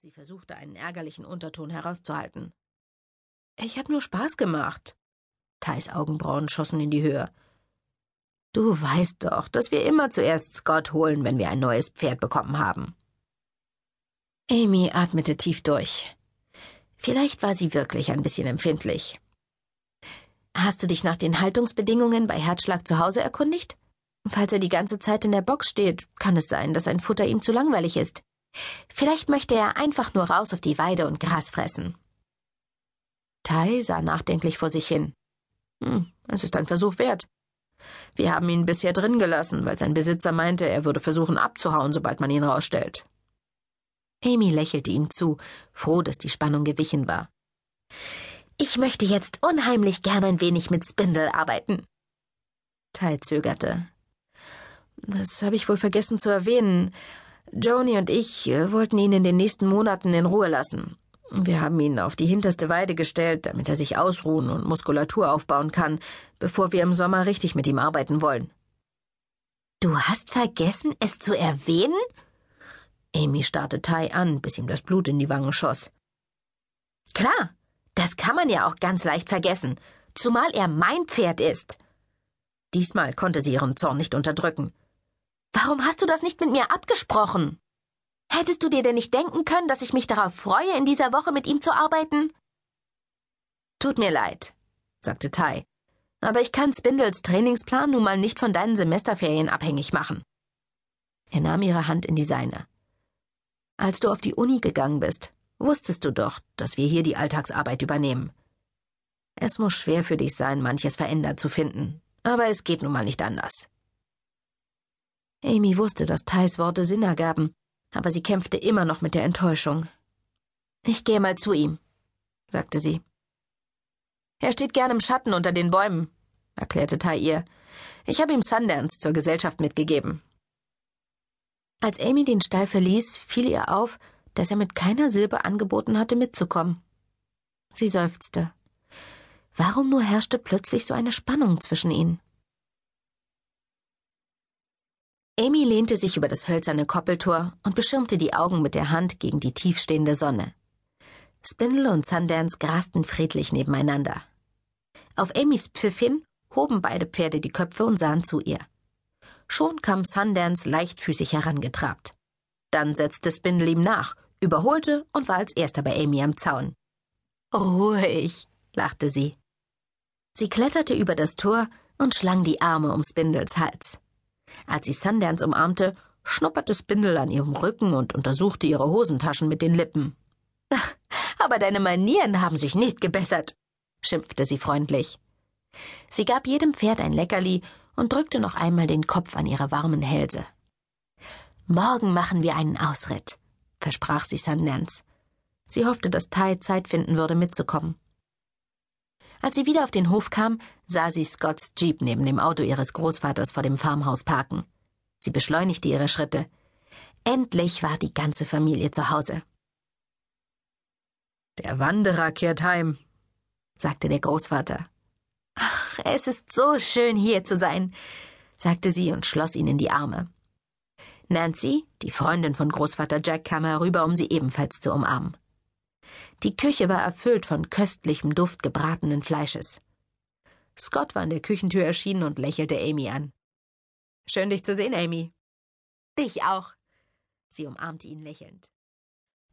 Sie versuchte einen ärgerlichen Unterton herauszuhalten. Ich hab nur Spaß gemacht. Thais Augenbrauen schossen in die Höhe. Du weißt doch, dass wir immer zuerst Scott holen, wenn wir ein neues Pferd bekommen haben. Amy atmete tief durch. Vielleicht war sie wirklich ein bisschen empfindlich. Hast du dich nach den Haltungsbedingungen bei Herzschlag zu Hause erkundigt? Falls er die ganze Zeit in der Box steht, kann es sein, dass ein Futter ihm zu langweilig ist. Vielleicht möchte er einfach nur raus auf die Weide und Gras fressen. Tai sah nachdenklich vor sich hin. Hm, es ist ein Versuch wert. Wir haben ihn bisher drin gelassen, weil sein Besitzer meinte, er würde versuchen abzuhauen, sobald man ihn rausstellt. Amy lächelte ihm zu, froh, dass die Spannung gewichen war. Ich möchte jetzt unheimlich gern ein wenig mit Spindle arbeiten. Tai zögerte. Das habe ich wohl vergessen zu erwähnen. Joni und ich äh, wollten ihn in den nächsten Monaten in Ruhe lassen. Wir haben ihn auf die hinterste Weide gestellt, damit er sich ausruhen und Muskulatur aufbauen kann, bevor wir im Sommer richtig mit ihm arbeiten wollen. Du hast vergessen, es zu erwähnen? Amy starrte Tai an, bis ihm das Blut in die Wangen schoss. Klar, das kann man ja auch ganz leicht vergessen, zumal er mein Pferd ist. Diesmal konnte sie ihren Zorn nicht unterdrücken. Warum hast du das nicht mit mir abgesprochen? Hättest du dir denn nicht denken können, dass ich mich darauf freue, in dieser Woche mit ihm zu arbeiten? Tut mir leid, sagte Tai, aber ich kann Spindles Trainingsplan nun mal nicht von deinen Semesterferien abhängig machen. Er nahm ihre Hand in die seine. Als du auf die Uni gegangen bist, wusstest du doch, dass wir hier die Alltagsarbeit übernehmen. Es muss schwer für dich sein, manches verändert zu finden, aber es geht nun mal nicht anders. Amy wusste, dass Thais Worte Sinn ergaben, aber sie kämpfte immer noch mit der Enttäuschung. Ich gehe mal zu ihm, sagte sie. Er steht gern im Schatten unter den Bäumen, erklärte Tai ihr. Ich habe ihm Sundance zur Gesellschaft mitgegeben. Als Amy den Stall verließ, fiel ihr auf, dass er mit keiner Silbe angeboten hatte, mitzukommen. Sie seufzte. Warum nur herrschte plötzlich so eine Spannung zwischen ihnen? Amy lehnte sich über das hölzerne Koppeltor und beschirmte die Augen mit der Hand gegen die tiefstehende Sonne. Spindle und Sundance grasten friedlich nebeneinander. Auf Amys Pfiff hin hoben beide Pferde die Köpfe und sahen zu ihr. Schon kam Sundance leichtfüßig herangetrabt. Dann setzte Spindle ihm nach, überholte und war als erster bei Amy am Zaun. Ruhig, lachte sie. Sie kletterte über das Tor und schlang die Arme um Spindles Hals. Als sie Sundance umarmte, schnupperte Spindle an ihrem Rücken und untersuchte ihre Hosentaschen mit den Lippen. Aber deine Manieren haben sich nicht gebessert, schimpfte sie freundlich. Sie gab jedem Pferd ein Leckerli und drückte noch einmal den Kopf an ihre warmen Hälse. Morgen machen wir einen Ausritt, versprach sie Sundance. Sie hoffte, dass Tai Zeit finden würde, mitzukommen. Als sie wieder auf den Hof kam, sah sie Scotts Jeep neben dem Auto ihres Großvaters vor dem Farmhaus parken. Sie beschleunigte ihre Schritte. Endlich war die ganze Familie zu Hause. Der Wanderer kehrt heim, sagte der Großvater. Ach, es ist so schön, hier zu sein, sagte sie und schloss ihn in die Arme. Nancy, die Freundin von Großvater Jack, kam herüber, um sie ebenfalls zu umarmen. Die Küche war erfüllt von köstlichem Duft gebratenen Fleisches. Scott war an der Küchentür erschienen und lächelte Amy an. Schön, dich zu sehen, Amy. Dich auch. Sie umarmte ihn lächelnd.